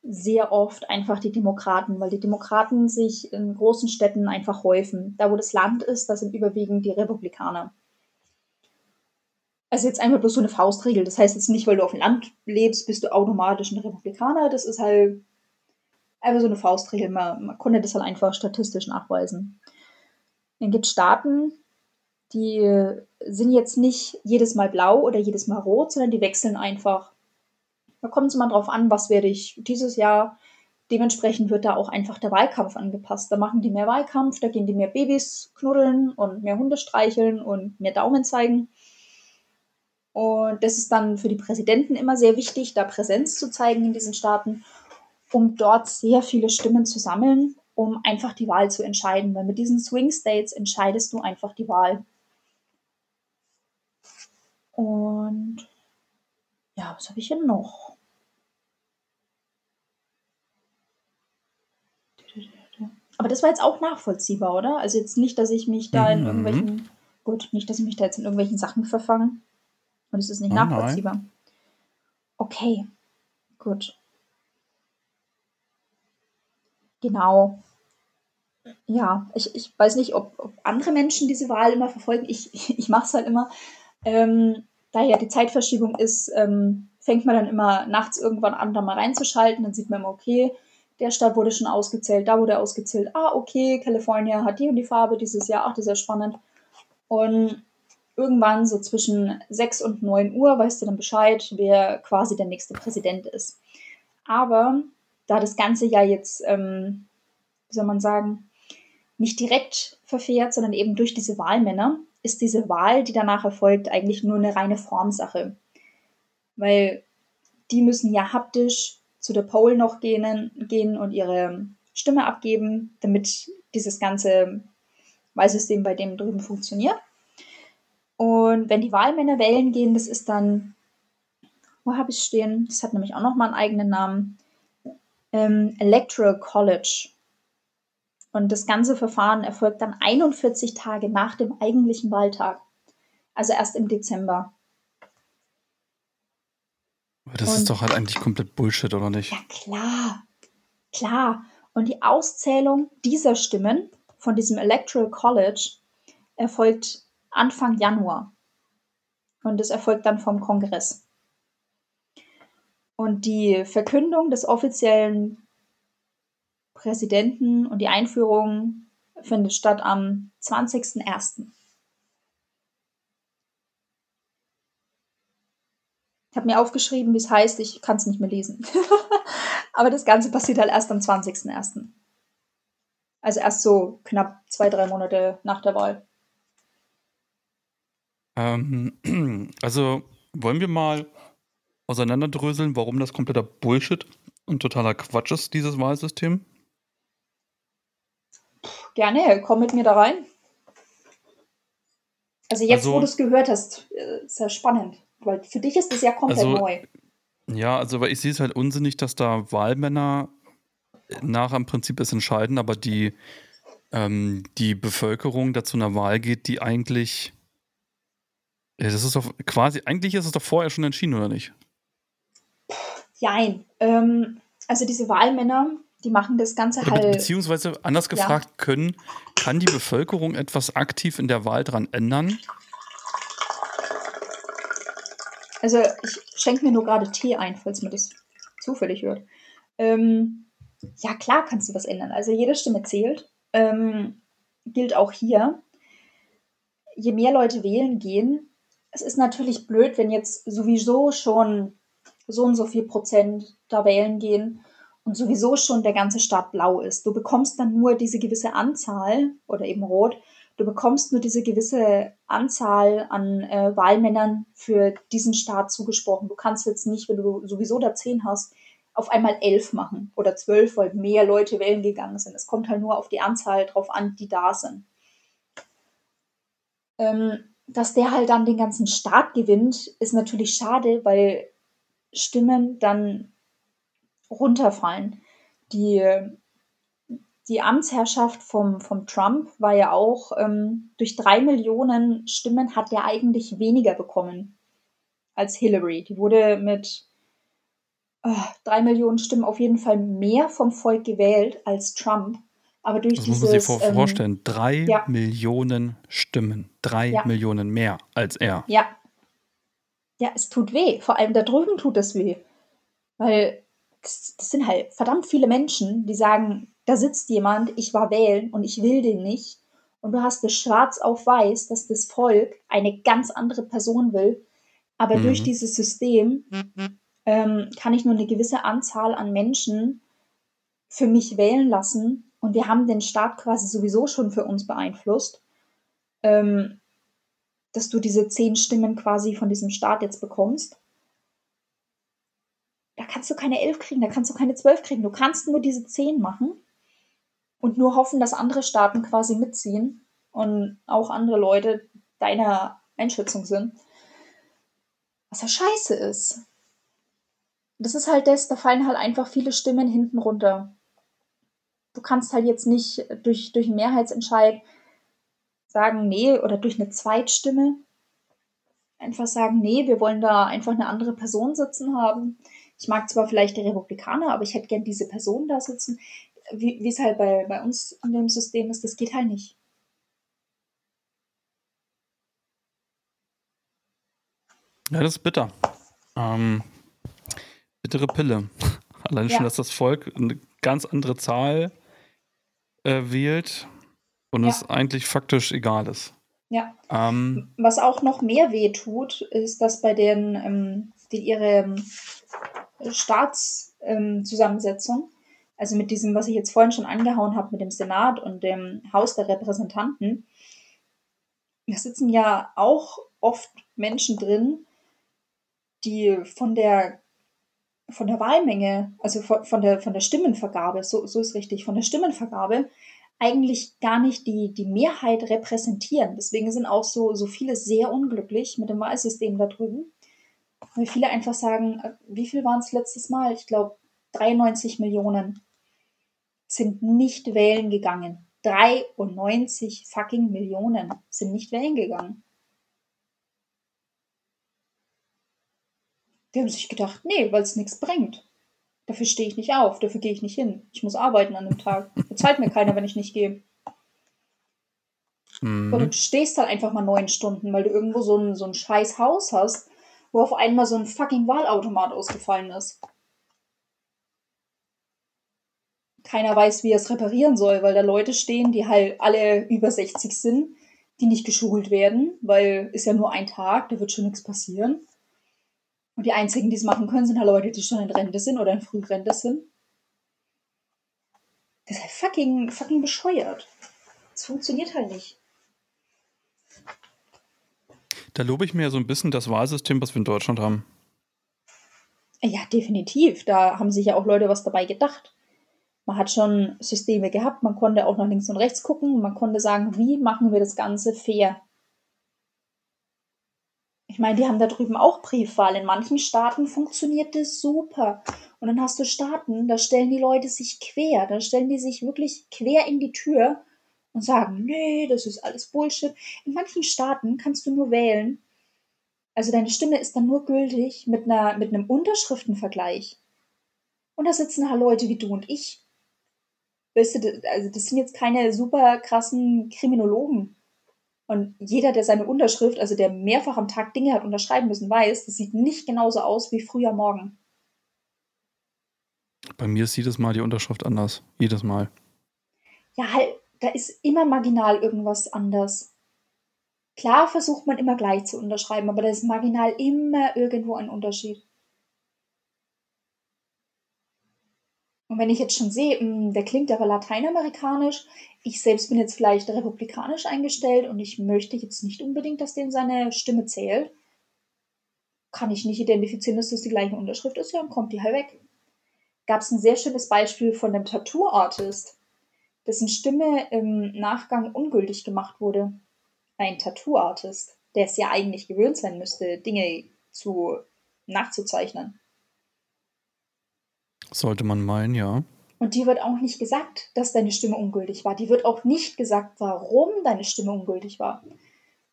sehr oft einfach die Demokraten, weil die Demokraten sich in großen Städten einfach häufen. Da, wo das Land ist, da sind überwiegend die Republikaner. Also jetzt einfach bloß so eine Faustregel. Das heißt jetzt nicht, weil du auf dem Land lebst, bist du automatisch ein Republikaner. Das ist halt einfach so eine Faustregel. Man, man konnte das halt einfach statistisch nachweisen. Dann gibt es Staaten, die sind jetzt nicht jedes Mal blau oder jedes Mal rot, sondern die wechseln einfach. Da kommt es mal drauf an, was werde ich dieses Jahr. Dementsprechend wird da auch einfach der Wahlkampf angepasst. Da machen die mehr Wahlkampf, da gehen die mehr Babys knuddeln und mehr Hunde streicheln und mehr Daumen zeigen. Und das ist dann für die Präsidenten immer sehr wichtig, da Präsenz zu zeigen in diesen Staaten, um dort sehr viele Stimmen zu sammeln, um einfach die Wahl zu entscheiden. Weil mit diesen Swing States entscheidest du einfach die Wahl. Und ja, was habe ich hier noch? Aber das war jetzt auch nachvollziehbar, oder? Also jetzt nicht, dass ich mich da in mhm. irgendwelchen, gut, nicht, dass ich mich da jetzt in irgendwelchen Sachen verfange. Und es ist nicht oh, nachvollziehbar. Nein. Okay, gut. Genau. Ja, ich, ich weiß nicht, ob, ob andere Menschen diese Wahl immer verfolgen. Ich, <laughs> ich, mache es halt immer. Ähm, da ja die Zeitverschiebung ist, ähm, fängt man dann immer nachts irgendwann an, da mal reinzuschalten. Dann sieht man immer, okay, der Stadt wurde schon ausgezählt, da wurde ausgezählt. Ah, okay, California hat die und die Farbe dieses Jahr. Ach, das ist ja spannend. Und irgendwann so zwischen 6 und 9 Uhr weißt du dann Bescheid, wer quasi der nächste Präsident ist. Aber da das Ganze ja jetzt, ähm, wie soll man sagen, nicht direkt verfährt, sondern eben durch diese Wahlmänner, ist diese Wahl, die danach erfolgt, eigentlich nur eine reine Formsache. Weil die müssen ja haptisch zu der Poll noch gehen, gehen und ihre Stimme abgeben, damit dieses ganze Wahlsystem bei dem drüben funktioniert. Und wenn die Wahlmänner wählen gehen, das ist dann, wo habe ich stehen? Das hat nämlich auch nochmal einen eigenen Namen. Ähm, Electoral College. Und das ganze Verfahren erfolgt dann 41 Tage nach dem eigentlichen Wahltag. Also erst im Dezember. Das und, ist doch halt eigentlich komplett Bullshit, oder nicht? Ja, klar. Klar. Und die Auszählung dieser Stimmen von diesem Electoral College erfolgt Anfang Januar. Und es erfolgt dann vom Kongress. Und die Verkündung des offiziellen Präsidenten und die Einführung findet statt am 20.01. Ich habe mir aufgeschrieben, wie es heißt, ich kann es nicht mehr lesen. <laughs> Aber das Ganze passiert halt erst am 20.01. Also erst so knapp zwei, drei Monate nach der Wahl. Ähm, <clears throat> also wollen wir mal auseinanderdröseln, warum das kompletter Bullshit und totaler Quatsch ist, dieses Wahlsystem? Gerne, komm mit mir da rein. Also jetzt, also, wo du es gehört hast, äh, ist ja spannend, weil für dich ist es ja komplett also, neu. Ja, also weil ich sehe es halt unsinnig, dass da Wahlmänner nach im Prinzip es entscheiden, aber die, ähm, die Bevölkerung dazu einer Wahl geht, die eigentlich ja, das ist doch quasi, eigentlich ist es doch vorher schon entschieden, oder nicht? Nein. Ähm, also diese Wahlmänner, die machen das Ganze halt. Beziehungsweise anders gefragt, ja. können, kann die Bevölkerung etwas aktiv in der Wahl dran ändern? Also ich schenke mir nur gerade Tee ein, falls man das zufällig hört. Ähm, ja, klar kannst du was ändern. Also jede Stimme zählt. Ähm, gilt auch hier. Je mehr Leute wählen gehen, es ist natürlich blöd, wenn jetzt sowieso schon so und so viel Prozent da wählen gehen und sowieso schon der ganze Staat blau ist. Du bekommst dann nur diese gewisse Anzahl oder eben rot. Du bekommst nur diese gewisse Anzahl an äh, Wahlmännern für diesen Staat zugesprochen. Du kannst jetzt nicht, wenn du sowieso da zehn hast, auf einmal elf machen oder zwölf, weil mehr Leute wählen gegangen sind. Es kommt halt nur auf die Anzahl drauf an, die da sind. Ähm, dass der halt dann den ganzen Staat gewinnt, ist natürlich schade, weil Stimmen dann runterfallen. Die, die Amtsherrschaft vom, vom Trump war ja auch, ähm, durch drei Millionen Stimmen hat er eigentlich weniger bekommen als Hillary. Die wurde mit äh, drei Millionen Stimmen auf jeden Fall mehr vom Volk gewählt als Trump. Aber durch das dieses, muss man sich ähm, vorstellen. Drei ja. Millionen Stimmen. Drei ja. Millionen mehr als er. Ja. Ja, es tut weh. Vor allem da drüben tut es weh. Weil das, das sind halt verdammt viele Menschen, die sagen, da sitzt jemand, ich war wählen und ich will den nicht. Und du hast es schwarz auf weiß, dass das Volk eine ganz andere Person will. Aber mhm. durch dieses System ähm, kann ich nur eine gewisse Anzahl an Menschen für mich wählen lassen. Und wir haben den Staat quasi sowieso schon für uns beeinflusst. Ähm, dass du diese zehn Stimmen quasi von diesem Staat jetzt bekommst. Da kannst du keine elf kriegen, da kannst du keine zwölf kriegen. Du kannst nur diese zehn machen und nur hoffen, dass andere Staaten quasi mitziehen und auch andere Leute deiner Einschätzung sind. Was ja scheiße ist. Das ist halt das, da fallen halt einfach viele Stimmen hinten runter. Du kannst halt jetzt nicht durch, durch Mehrheitsentscheid sagen, nee, oder durch eine Zweitstimme einfach sagen, nee, wir wollen da einfach eine andere Person sitzen haben. Ich mag zwar vielleicht die Republikaner, aber ich hätte gern diese Person da sitzen. Wie es halt bei, bei uns in dem System ist, das geht halt nicht. Ja, das ist bitter. Ähm, bittere Pille. <laughs> Allein ja. schon, dass das Volk eine ganz andere Zahl äh, wählt und ja. es eigentlich faktisch egal ist. Ja. Ähm, Was auch noch mehr weh tut, ist, dass bei den, ähm, die ihre ähm, Staatszusammensetzung, ähm, also mit diesem, was ich jetzt vorhin schon angehauen habe, mit dem Senat und dem Haus der Repräsentanten, da sitzen ja auch oft Menschen drin, die von der von der Wahlmenge, also von, von, der, von der Stimmenvergabe, so, so ist richtig, von der Stimmenvergabe eigentlich gar nicht die, die Mehrheit repräsentieren. Deswegen sind auch so, so viele sehr unglücklich mit dem Wahlsystem da drüben. Weil viele einfach sagen, äh, wie viel waren es letztes Mal? Ich glaube, 93 Millionen sind nicht wählen gegangen. 93 fucking Millionen sind nicht wählen gegangen. Die haben sich gedacht, nee, weil es nichts bringt. Dafür stehe ich nicht auf, dafür gehe ich nicht hin. Ich muss arbeiten an dem Tag. Bezahlt mir keiner, wenn ich nicht gehe. Mhm. Oder du stehst halt einfach mal neun Stunden, weil du irgendwo so ein, so ein scheiß Haus hast, wo auf einmal so ein fucking Wahlautomat ausgefallen ist. Keiner weiß, wie er es reparieren soll, weil da Leute stehen, die halt alle über 60 sind, die nicht geschult werden, weil ist ja nur ein Tag, da wird schon nichts passieren. Und die einzigen, die es machen können, sind halt Leute, die schon in Rente sind oder in Frührente sind. Das ist halt fucking, fucking bescheuert. Das funktioniert halt nicht. Da lobe ich mir ja so ein bisschen das Wahlsystem, was wir in Deutschland haben. Ja, definitiv. Da haben sich ja auch Leute was dabei gedacht. Man hat schon Systeme gehabt, man konnte auch nach links und rechts gucken, man konnte sagen, wie machen wir das Ganze fair. Ich meine, die haben da drüben auch Briefwahl. In manchen Staaten funktioniert das super. Und dann hast du Staaten, da stellen die Leute sich quer. Da stellen die sich wirklich quer in die Tür und sagen, nee, das ist alles Bullshit. In manchen Staaten kannst du nur wählen. Also deine Stimme ist dann nur gültig mit, einer, mit einem Unterschriftenvergleich. Und da sitzen halt Leute wie du und ich. Weißt du, also das sind jetzt keine super krassen Kriminologen. Und jeder, der seine Unterschrift, also der mehrfach am Tag Dinge hat unterschreiben müssen, weiß, das sieht nicht genauso aus wie früher morgen. Bei mir ist jedes Mal die Unterschrift anders. Jedes Mal. Ja, halt, da ist immer marginal irgendwas anders. Klar versucht man immer gleich zu unterschreiben, aber da ist marginal immer irgendwo ein Unterschied. Und wenn ich jetzt schon sehe, hm, der klingt aber lateinamerikanisch, ich selbst bin jetzt vielleicht republikanisch eingestellt und ich möchte jetzt nicht unbedingt, dass dem seine Stimme zählt, kann ich nicht identifizieren, dass das die gleiche Unterschrift ist, ja, dann kommt die halt weg. Gab es ein sehr schönes Beispiel von einem Tattoo-Artist, dessen Stimme im Nachgang ungültig gemacht wurde. Ein Tattoo-Artist, der es ja eigentlich gewöhnt sein müsste, Dinge zu nachzuzeichnen. Sollte man meinen, ja. Und dir wird auch nicht gesagt, dass deine Stimme ungültig war. Die wird auch nicht gesagt, warum deine Stimme ungültig war.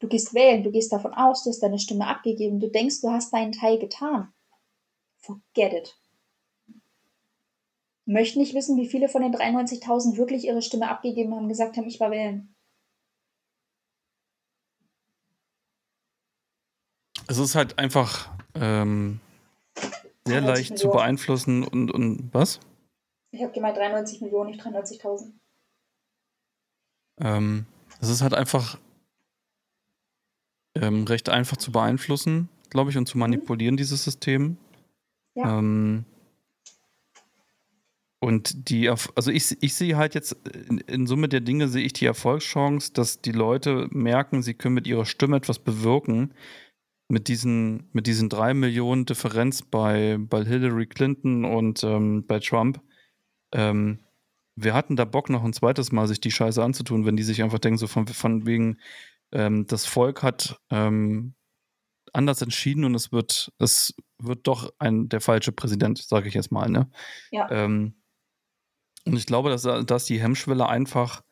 Du gehst wählen, du gehst davon aus, du hast deine Stimme abgegeben, du denkst, du hast deinen Teil getan. Forget it. Möchte nicht wissen, wie viele von den 93.000 wirklich ihre Stimme abgegeben haben, gesagt haben, ich war wählen. es ist halt einfach ähm, sehr leicht Millionen. zu beeinflussen und, und was? Ich habe gemeint 93 Millionen, nicht 93.000. Ähm, es ist halt einfach ähm, recht einfach zu beeinflussen, glaube ich, und zu mhm. manipulieren, mhm. dieses System. Ja. Ähm, und die, also ich, ich sehe halt jetzt in, in, Summe der Dinge sehe ich die Erfolgschance, dass die Leute merken, sie können mit ihrer Stimme etwas bewirken. Mit diesen, mit diesen drei Millionen Differenz bei, bei Hillary Clinton und ähm, bei Trump. Ähm, wir hatten da Bock, noch ein zweites Mal sich die Scheiße anzutun, wenn die sich einfach denken, so von, von wegen, ähm, das Volk hat ähm, anders entschieden und es wird, es wird doch ein, der falsche Präsident, sage ich jetzt mal, ne? Ja. Ähm, und ich glaube, dass, dass die Hemmschwelle einfach,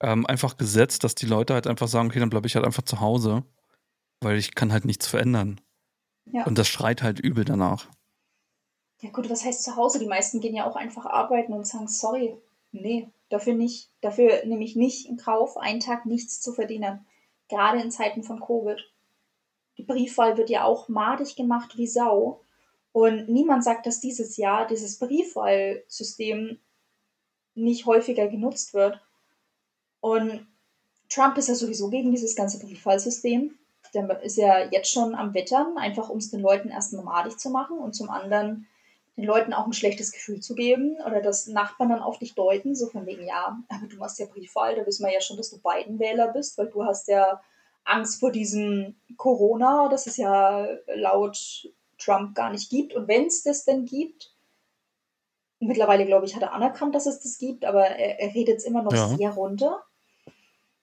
ähm, einfach gesetzt, dass die Leute halt einfach sagen, okay, dann bleibe ich halt einfach zu Hause, weil ich kann halt nichts verändern. Ja. Und das schreit halt übel danach. Ja gut, was heißt zu Hause? Die meisten gehen ja auch einfach arbeiten und sagen, sorry, nee, dafür nicht. Dafür nehme ich nicht in Kauf, einen Tag nichts zu verdienen. Gerade in Zeiten von Covid. Die Briefwahl wird ja auch madig gemacht wie Sau. Und niemand sagt, dass dieses Jahr dieses Briefwahlsystem nicht häufiger genutzt wird. Und Trump ist ja sowieso gegen dieses ganze Briefwahlsystem. Der ist ja jetzt schon am Wettern, einfach um es den Leuten erstmal madig zu machen und zum anderen den Leuten auch ein schlechtes Gefühl zu geben oder dass Nachbarn dann auf dich deuten, so von wegen, ja, aber du machst ja Briefwahl, da wissen wir ja schon, dass du Biden-Wähler bist, weil du hast ja Angst vor diesem Corona, das es ja laut Trump gar nicht gibt. Und wenn es das denn gibt, mittlerweile glaube ich, hat er anerkannt, dass es das gibt, aber er, er redet es immer noch ja. sehr runter.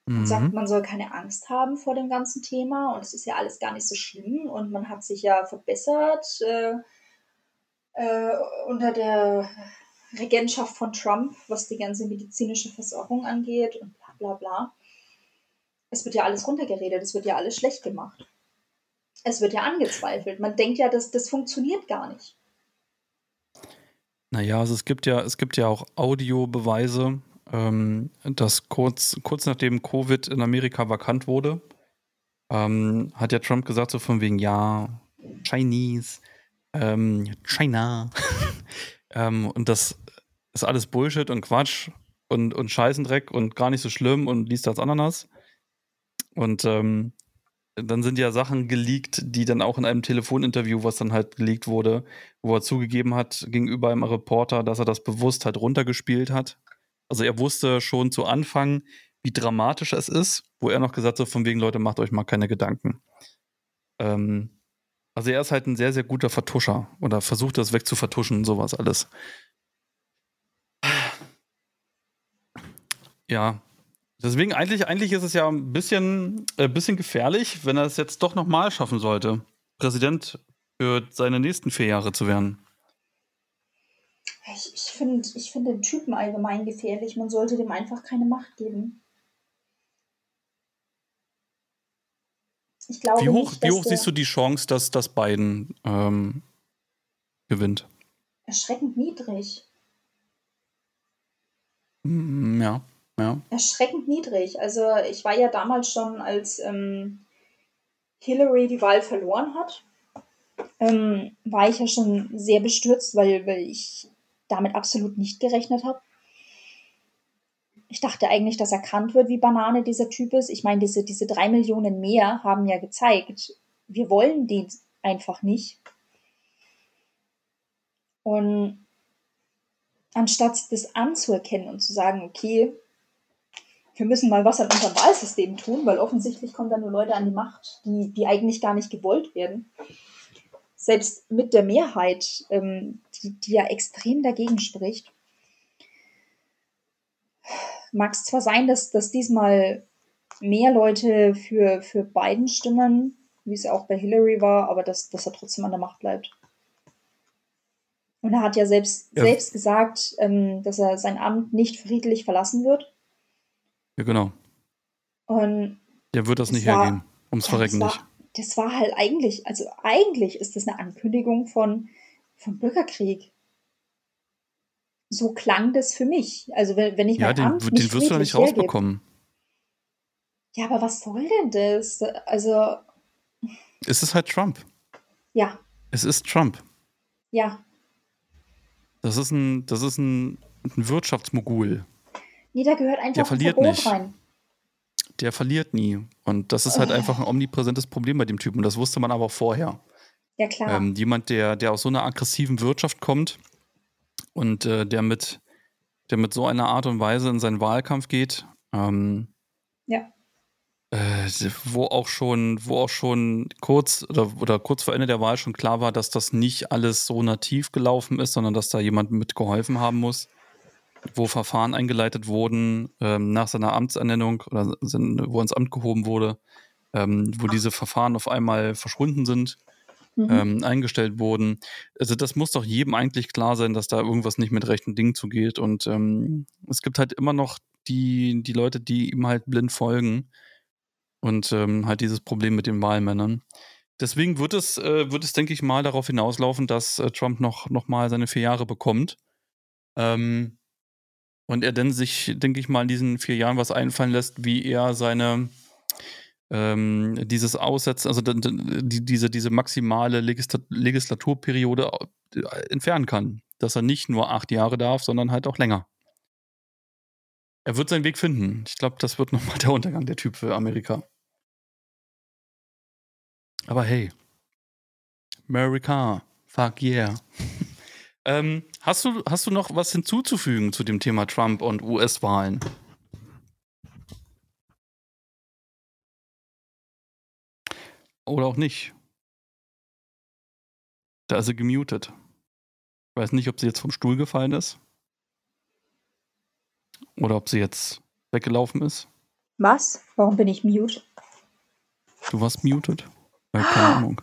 Und mhm. sagt, man soll keine Angst haben vor dem ganzen Thema und es ist ja alles gar nicht so schlimm und man hat sich ja verbessert. Äh, äh, unter der Regentschaft von Trump, was die ganze medizinische Versorgung angeht und bla bla bla. Es wird ja alles runtergeredet, es wird ja alles schlecht gemacht. Es wird ja angezweifelt. Man denkt ja, dass das funktioniert gar nicht. Naja, also es gibt ja, es gibt ja auch Audiobeweise, ähm, dass kurz, kurz nachdem Covid in Amerika vakant wurde, ähm, hat ja Trump gesagt, so von wegen, ja, Chinese, ähm, China. <laughs> ähm, und das ist alles Bullshit und Quatsch und, und Scheißendreck und gar nicht so schlimm und liest als Ananas. Und ähm, dann sind ja Sachen geleakt, die dann auch in einem Telefoninterview, was dann halt geleakt wurde, wo er zugegeben hat gegenüber einem Reporter, dass er das bewusst halt runtergespielt hat. Also er wusste schon zu Anfang, wie dramatisch es ist, wo er noch gesagt hat, von wegen Leute, macht euch mal keine Gedanken. Ähm, also er ist halt ein sehr, sehr guter Vertuscher oder versucht das wegzuvertuschen sowas alles. Ja. Deswegen eigentlich, eigentlich ist es ja ein bisschen, äh, bisschen gefährlich, wenn er es jetzt doch nochmal schaffen sollte, Präsident für seine nächsten vier Jahre zu werden. Ich, ich finde ich find den Typen allgemein gefährlich. Man sollte dem einfach keine Macht geben. Ich glaube wie hoch, nicht, wie hoch siehst du die Chance, dass, dass Biden ähm, gewinnt? Erschreckend niedrig. Mm, ja, ja. Erschreckend niedrig. Also ich war ja damals schon, als ähm, Hillary die Wahl verloren hat, ähm, war ich ja schon sehr bestürzt, weil, weil ich damit absolut nicht gerechnet habe. Ich dachte eigentlich, dass erkannt wird, wie Banane dieser Typ ist. Ich meine, diese, diese drei Millionen mehr haben ja gezeigt, wir wollen den einfach nicht. Und anstatt das anzuerkennen und zu sagen, okay, wir müssen mal was an unserem Wahlsystem tun, weil offensichtlich kommen da nur Leute an die Macht, die, die eigentlich gar nicht gewollt werden. Selbst mit der Mehrheit, ähm, die, die ja extrem dagegen spricht mag es zwar sein, dass, dass diesmal mehr Leute für, für Biden stimmen, wie es auch bei Hillary war, aber dass, dass er trotzdem an der Macht bleibt. Und er hat ja selbst, ja. selbst gesagt, ähm, dass er sein Amt nicht friedlich verlassen wird. Ja, genau. Und der wird das nicht war, hergehen. Ums ja, Verrecken das war, nicht. Das war halt eigentlich, also eigentlich ist das eine Ankündigung von, von Bürgerkrieg so klang das für mich. Also wenn, wenn ich ja, mein den, Amt den wirst du ja nicht rausbekommen. Ja, aber was soll denn das? Also Es ist halt Trump. Ja. Es ist Trump. Ja. Das ist ein, das ist ein, ein Wirtschaftsmogul. Nee, da gehört einfach Der verliert ein Verbot nicht. rein. Der verliert nie. Und das ist halt einfach ein omnipräsentes Problem bei dem Typen. Das wusste man aber vorher. Ja, klar. Ähm, jemand, der, der aus so einer aggressiven Wirtschaft kommt und äh, der, mit, der mit so einer Art und Weise in seinen Wahlkampf geht, ähm, Ja. äh, wo auch schon, wo auch schon kurz oder, oder kurz vor Ende der Wahl schon klar war, dass das nicht alles so nativ gelaufen ist, sondern dass da jemand mitgeholfen haben muss, wo Verfahren eingeleitet wurden ähm, nach seiner Amtsernennung oder sind, wo ins Amt gehoben wurde, ähm, wo diese Verfahren auf einmal verschwunden sind Mhm. ähm, eingestellt wurden. Also das muss doch jedem eigentlich klar sein, dass da irgendwas nicht mit rechten Dingen zugeht. Und ähm, es gibt halt immer noch die, die Leute, die ihm halt blind folgen. Und ähm, halt dieses Problem mit den Wahlmännern. Deswegen wird es, äh, wird es, denke ich mal, darauf hinauslaufen, dass äh, Trump noch, noch mal seine vier Jahre bekommt. Ähm, und er dann sich, denke ich mal, in diesen vier Jahren was einfallen lässt, wie er seine ähm, dieses Aussetzen, also die, diese, diese maximale Legisla Legislaturperiode äh, entfernen kann. Dass er nicht nur acht Jahre darf, sondern halt auch länger. Er wird seinen Weg finden. Ich glaube, das wird <laughs> nochmal der Untergang der Typ für Amerika. Aber hey. America. Fuck yeah. <laughs> ähm, hast, du, hast du noch was hinzuzufügen zu dem Thema Trump und US-Wahlen? Oder auch nicht. Da ist sie gemutet. Ich weiß nicht, ob sie jetzt vom Stuhl gefallen ist. Oder ob sie jetzt weggelaufen ist. Was? Warum bin ich mute? Du warst muted? Äh, keine Ahnung.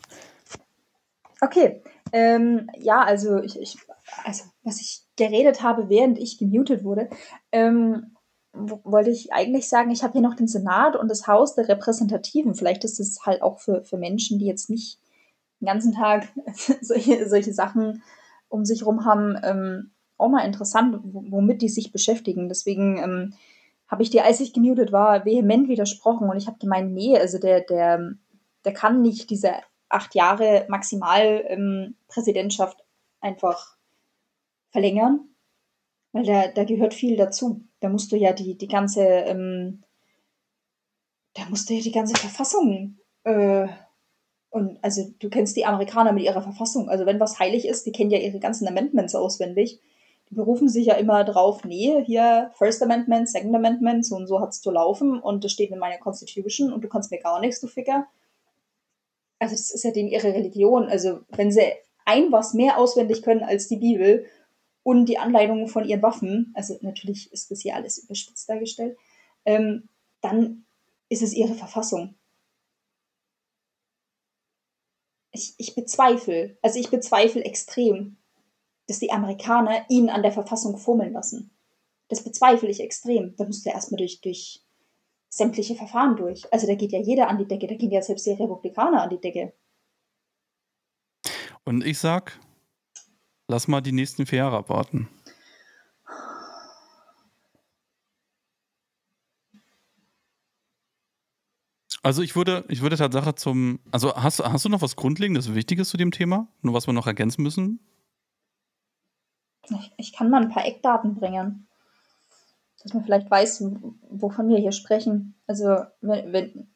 Okay. Ähm, ja, also ich, ich, also was ich geredet habe, während ich gemutet wurde, ähm, wollte ich eigentlich sagen, ich habe hier noch den Senat und das Haus der Repräsentativen. Vielleicht ist es halt auch für, für Menschen, die jetzt nicht den ganzen Tag <laughs> solche, solche Sachen um sich rum haben, ähm, auch mal interessant, womit die sich beschäftigen. Deswegen ähm, habe ich dir, als ich gemutet war, vehement widersprochen und ich habe gemeint, nee, also der, der, der kann nicht diese acht Jahre maximal ähm, Präsidentschaft einfach verlängern, weil da, da gehört viel dazu. Da musst du ja die, die ganze, ähm, da musst du ja die ganze Verfassung, äh, und also du kennst die Amerikaner mit ihrer Verfassung. Also wenn was heilig ist, die kennen ja ihre ganzen Amendments auswendig. Die berufen sich ja immer drauf, nee, hier First Amendment, Second Amendment, so und so hat's zu laufen und das steht in meiner Constitution und du kannst mir gar nichts, du Ficker. Also das ist ja denen ihre Religion. Also wenn sie ein was mehr auswendig können als die Bibel und die Anleitungen von ihren Waffen, also natürlich ist das hier alles überspitzt dargestellt, ähm, dann ist es ihre Verfassung. Ich, ich bezweifle, also ich bezweifle extrem, dass die Amerikaner ihn an der Verfassung fummeln lassen. Das bezweifle ich extrem. Da musst du erstmal durch, durch sämtliche Verfahren durch. Also da geht ja jeder an die Decke, da gehen ja selbst die Republikaner an die Decke. Und ich sag, lass mal die nächsten vier Jahre abwarten. Also ich würde, ich würde Tatsache zum, also hast, hast du noch was Grundlegendes, Wichtiges zu dem Thema? Nur was wir noch ergänzen müssen? Ich, kann mal ein paar Eckdaten bringen, dass man vielleicht weiß, wovon wir hier sprechen. Also wenn, wenn,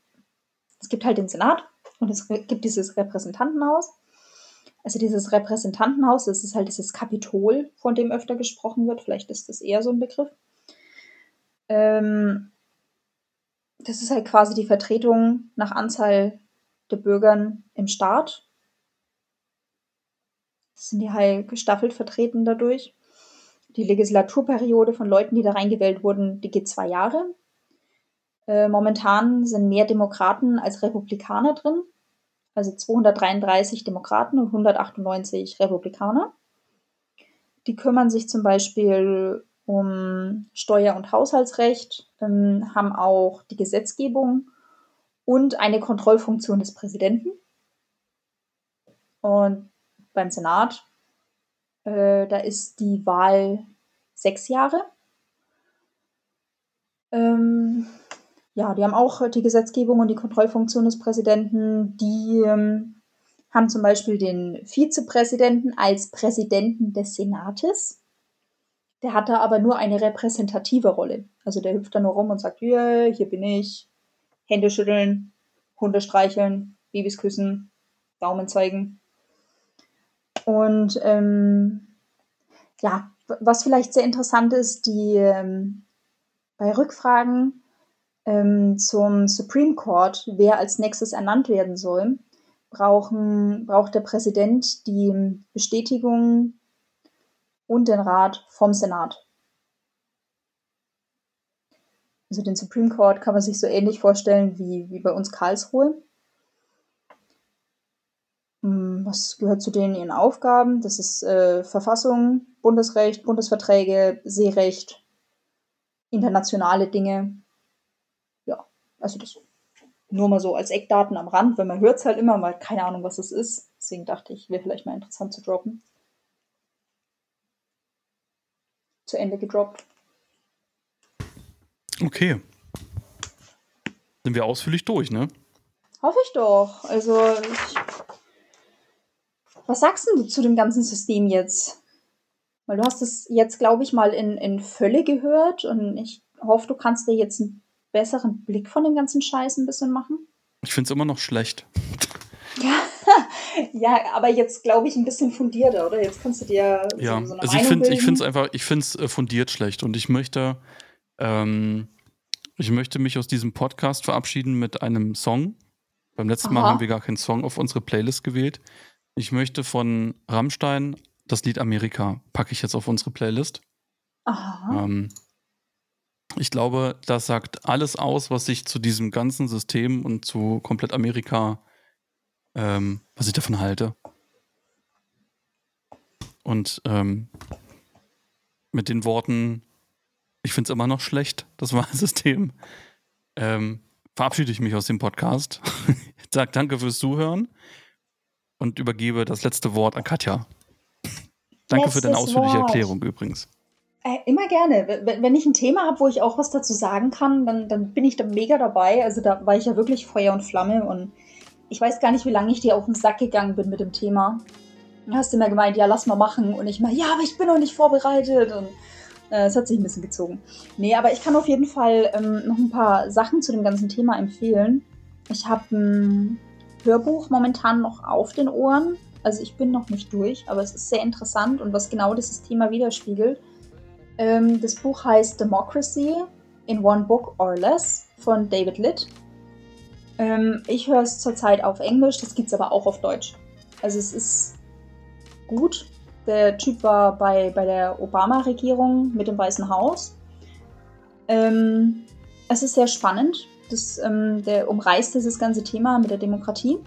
es gibt halt den Senat und es gibt dieses Repräsentantenhaus. Also dieses Repräsentantenhaus, das ist halt dieses Kapitol, von dem öfter gesprochen wird. Vielleicht ist das eher so ein Begriff. Ähm, das ist halt quasi die Vertretung nach Anzahl der Bürgern im Staat. Das sind die halt gestaffelt vertreten dadurch. Die Legislaturperiode von Leuten, die da reingewählt wurden, die geht zwei Jahre. Äh, momentan sind mehr Demokraten als Republikaner drin. Also 233 Demokraten und 198 Republikaner. Die kümmern sich zum Beispiel um Steuer- und Haushaltsrecht, ähm, haben auch die Gesetzgebung und eine Kontrollfunktion des Präsidenten. Und beim Senat, äh, da ist die Wahl sechs Jahre. Ähm, ja, die haben auch die Gesetzgebung und die Kontrollfunktion des Präsidenten. Die ähm, haben zum Beispiel den Vizepräsidenten als Präsidenten des Senates. Der hat da aber nur eine repräsentative Rolle. Also der hüpft da nur rum und sagt, yeah, hier bin ich, Hände schütteln, Hunde streicheln, Babys küssen, Daumen zeigen. Und ähm, ja, was vielleicht sehr interessant ist, die ähm, bei Rückfragen ähm, zum Supreme Court, wer als nächstes ernannt werden soll, brauchen, braucht der Präsident die Bestätigung und den Rat vom Senat. Also den Supreme Court kann man sich so ähnlich vorstellen wie, wie bei uns Karlsruhe. Hm, was gehört zu denen ihren Aufgaben? Das ist äh, Verfassung, Bundesrecht, Bundesverträge, Seerecht, internationale Dinge. Also das nur mal so als Eckdaten am Rand, weil man hört es halt immer, mal keine Ahnung, was es ist. Deswegen dachte ich, wäre vielleicht mal interessant zu droppen. Zu Ende gedroppt. Okay. Sind wir ausführlich durch, ne? Hoffe ich doch. Also, ich... was sagst du zu dem ganzen System jetzt? Weil du hast es jetzt, glaube ich, mal in, in Fülle gehört und ich hoffe, du kannst dir jetzt einen besseren Blick von dem ganzen Scheiß ein bisschen machen. Ich finde es immer noch schlecht. Ja, <laughs> ja aber jetzt glaube ich ein bisschen fundierter, oder? Jetzt kannst du dir ja, so, eine also ich finde ich finde es einfach, ich finde es äh, fundiert schlecht und ich möchte, ähm, ich möchte mich aus diesem Podcast verabschieden mit einem Song. Beim letzten Aha. Mal haben wir gar keinen Song auf unsere Playlist gewählt. Ich möchte von Rammstein das Lied Amerika packe ich jetzt auf unsere Playlist. Aha. Ähm, ich glaube, das sagt alles aus, was ich zu diesem ganzen System und zu komplett Amerika, ähm, was ich davon halte. Und ähm, mit den Worten, ich finde es immer noch schlecht, das Wahlsystem, <laughs> ähm, verabschiede ich mich aus dem Podcast. <laughs> Sag danke fürs Zuhören und übergebe das letzte Wort an Katja. Danke Letztes für deine ausführliche Wort. Erklärung übrigens. Äh, immer gerne. Wenn ich ein Thema habe, wo ich auch was dazu sagen kann, dann, dann bin ich da mega dabei. Also da war ich ja wirklich Feuer und Flamme und ich weiß gar nicht, wie lange ich dir auf den Sack gegangen bin mit dem Thema. Du hast immer gemeint, ja, lass mal machen. Und ich mal, ja, aber ich bin noch nicht vorbereitet. Und äh, es hat sich ein bisschen gezogen. Nee, aber ich kann auf jeden Fall ähm, noch ein paar Sachen zu dem ganzen Thema empfehlen. Ich habe ein Hörbuch momentan noch auf den Ohren. Also ich bin noch nicht durch, aber es ist sehr interessant und was genau dieses Thema widerspiegelt. Ähm, das Buch heißt Democracy in One Book or Less von David Litt. Ähm, ich höre es zurzeit auf Englisch, das gibt es aber auch auf Deutsch. Also es ist gut. Der Typ war bei, bei der Obama-Regierung mit dem Weißen Haus. Ähm, es ist sehr spannend. Das, der umreißt dieses ganze Thema mit der Demokratie.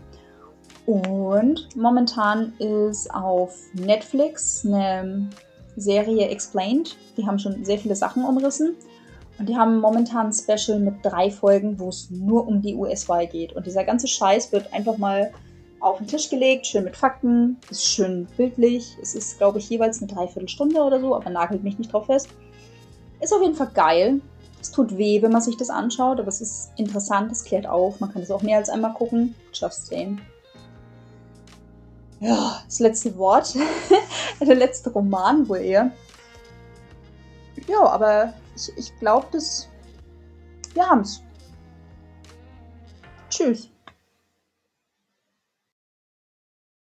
Und momentan ist auf Netflix eine Serie Explained. Die haben schon sehr viele Sachen umrissen. Und die haben momentan ein Special mit drei Folgen, wo es nur um die US-Wahl geht. Und dieser ganze Scheiß wird einfach mal auf den Tisch gelegt, schön mit Fakten, ist schön bildlich. Es ist, glaube ich, jeweils eine Dreiviertelstunde oder so, aber nagelt mich nicht drauf fest. Ist auf jeden Fall geil. Es tut weh, wenn man sich das anschaut, aber es ist interessant, es klärt auf. Man kann es auch mehr als einmal gucken. Just saying ja, das letzte Wort. <laughs> Der letzte Roman wohl eher. Ja, aber ich, ich glaube, dass wir haben es. Tschüss.